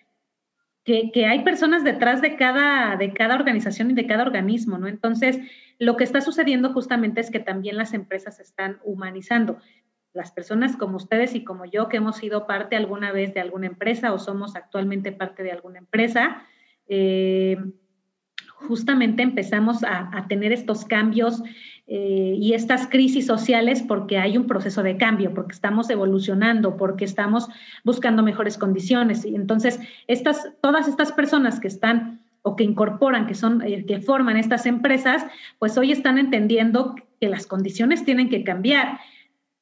que, hay personas detrás de cada, de cada organización y de cada organismo, ¿no? Entonces, lo que está sucediendo justamente es que también las empresas están humanizando. Las personas como ustedes y como yo, que hemos sido parte alguna vez de alguna empresa o somos actualmente parte de alguna empresa, eh, justamente empezamos a, tener estos cambios eh, y estas crisis sociales porque hay un proceso de cambio, porque estamos evolucionando, porque estamos buscando mejores condiciones. Y entonces, estas, todas estas personas que están o que incorporan, que son, eh, que forman estas empresas, pues hoy están entendiendo que las condiciones tienen que cambiar,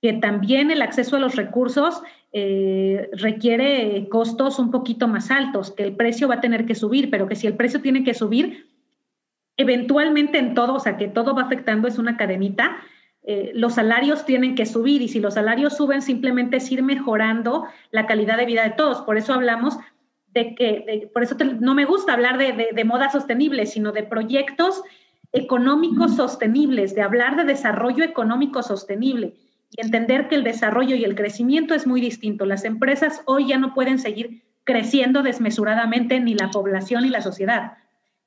que también el acceso a los recursos eh, requiere costos un poquito más altos, que el precio va a tener que subir, pero que si el precio tiene que subir, eventualmente en todo, o sea, que todo va afectando, es una cadenita, eh, los salarios tienen que subir y si los salarios suben simplemente es ir mejorando la calidad de vida de todos. Por eso hablamos de que, por eso no me gusta hablar de, de, moda sostenible, sino de proyectos económicos sostenibles, de hablar de desarrollo económico sostenible y entender que el desarrollo y el crecimiento es muy distinto. Las empresas hoy ya no pueden seguir creciendo desmesuradamente ni la población ni la sociedad.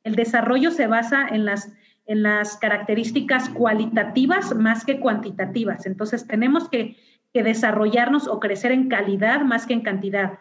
El desarrollo se basa en las, en las características cualitativas más que cuantitativas. Entonces, tenemos que, desarrollarnos o crecer en calidad más que en cantidad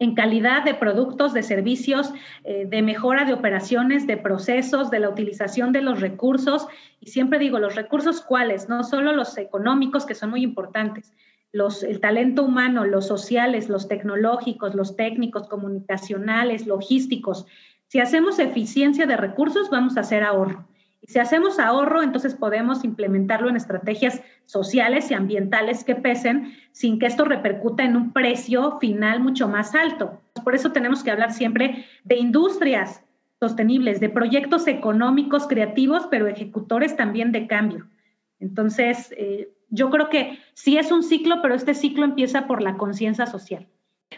en calidad de productos, de servicios, eh, de mejora de operaciones, de procesos, de la utilización de los recursos. Y siempre digo, los recursos cuáles, no solo los económicos, que son muy importantes, los, el talento humano, los sociales, los tecnológicos, los técnicos, comunicacionales, logísticos, si hacemos eficiencia de recursos, vamos a hacer ahorro. Y si hacemos ahorro, entonces podemos implementarlo en estrategias sociales y ambientales que pesen sin que esto repercuta en un precio final mucho más alto. Por eso tenemos que hablar siempre de industrias sostenibles, de proyectos económicos creativos, pero ejecutores también de cambio. Entonces, eh, yo creo que sí es un ciclo, pero este ciclo empieza por la conciencia social.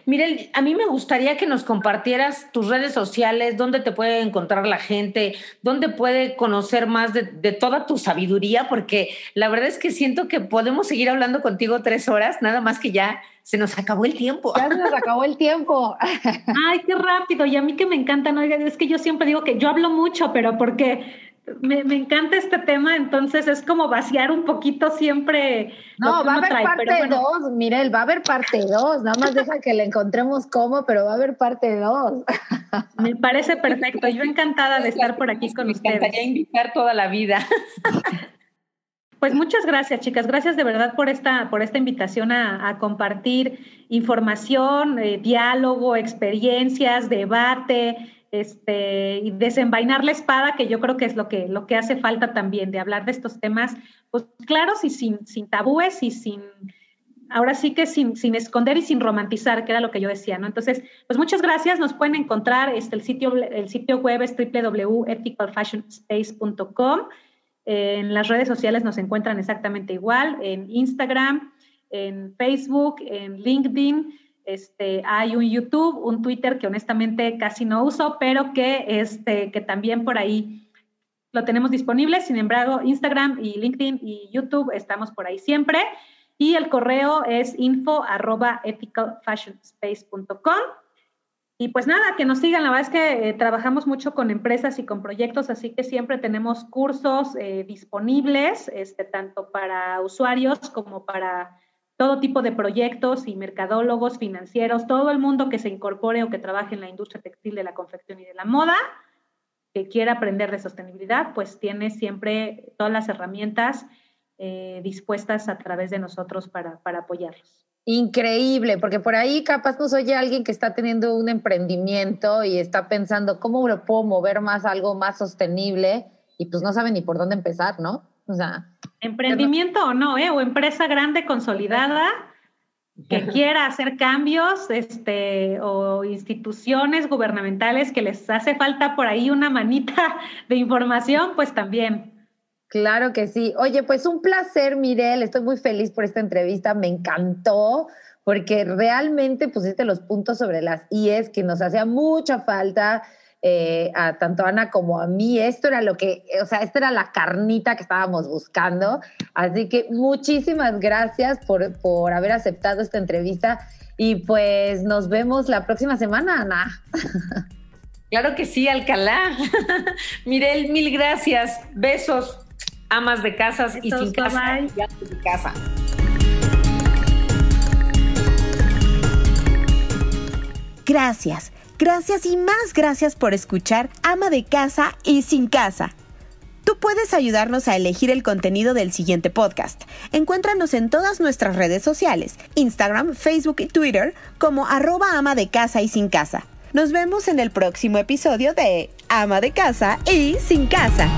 Mire, a mí me gustaría que nos compartieras tus redes sociales, dónde te puede encontrar la gente, dónde puede conocer más de, toda tu sabiduría, porque la verdad es que siento que podemos seguir hablando contigo tres horas, nada más que ya se nos acabó el tiempo. Ya se nos acabó el tiempo. Ay, qué rápido. Y a mí que me encanta, ¿no? Es que yo siempre digo que yo hablo mucho, pero porque me, encanta este tema, entonces es como vaciar un poquito siempre. No, va a haber parte dos, Mirel, va a haber parte dos, nada más deja que le encontremos cómo, pero va a haber parte dos. Me parece perfecto, yo encantada de estar por aquí con ustedes. Me encantaría invitar toda la vida. Pues muchas gracias, chicas. Gracias de verdad por esta, por esta invitación a, compartir información, eh, diálogo, experiencias, debate este, y desenvainar la espada, que yo creo que es lo que, lo que hace falta también, de hablar de estos temas, pues claros y sin, sin tabúes y sin, ahora sí que sin, sin esconder y sin romantizar, que era lo que yo decía, ¿no? Entonces, pues muchas gracias, nos pueden encontrar, este, el, sitio, el sitio web es www.ethicalfashionspace.com, en las redes sociales nos encuentran exactamente igual, en Instagram, en Facebook, en LinkedIn, este, hay un YouTube, un Twitter que honestamente casi no uso, pero que, este, que también por ahí lo tenemos disponible. Sin embargo, Instagram y LinkedIn y YouTube estamos por ahí siempre. y el correo es info arroba ethicalfashionspace.com. Y pues nada, que nos sigan. La verdad es que eh, trabajamos mucho con empresas y con proyectos, así que siempre tenemos cursos eh, disponibles, este, tanto para usuarios como para todo tipo de proyectos y mercadólogos, financieros, todo el mundo que se incorpore o que trabaje en la industria textil de la confección y de la moda, que quiera aprender de sostenibilidad, pues tiene siempre todas las herramientas eh, dispuestas a través de nosotros para, para apoyarlos. Increíble, porque por ahí capaz nos oye alguien que está teniendo un emprendimiento y está pensando cómo lo puedo mover más algo más sostenible y pues no sabe ni por dónde empezar, ¿no? O sea, emprendimiento o no, ¿eh? O empresa grande consolidada que quiera hacer cambios, este, o instituciones gubernamentales que les hace falta por ahí una manita de información, pues también. Claro que sí. Oye, pues un placer, Mirel. Estoy muy feliz por esta entrevista. Me encantó porque realmente pusiste los puntos sobre las IES que nos hacía mucha falta eh, a tanto Ana como a mí. Esto era lo que, o sea, esta era la carnita que estábamos buscando. Así que muchísimas gracias por, por haber aceptado esta entrevista y pues nos vemos la próxima semana, Ana. Claro que sí, Alcalá. Mirel, mil gracias. Besos amas de casas y sin casa de casa. Gracias, gracias y más gracias por escuchar Ama de Casa y Sin Casa. Tú puedes ayudarnos a elegir el contenido del siguiente podcast. Encuéntranos en todas nuestras redes sociales, Instagram, Facebook y Twitter como arroba ama de casa y sin casa. Nos vemos en el próximo episodio de Ama de Casa y Sin Casa.